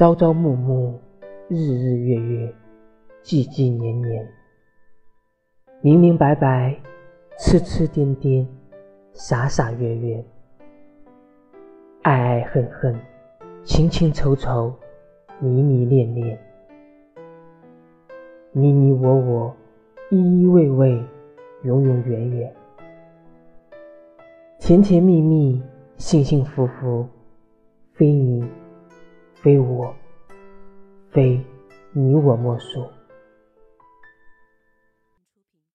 朝朝暮暮，日日月月，季季年年，明明白白，痴痴癫癫，傻傻约约，爱爱恨恨，情情仇仇，迷迷恋恋，你你我我，依依偎偎，永永远远，甜甜蜜蜜，幸幸福福，非你。非我，非你我莫属。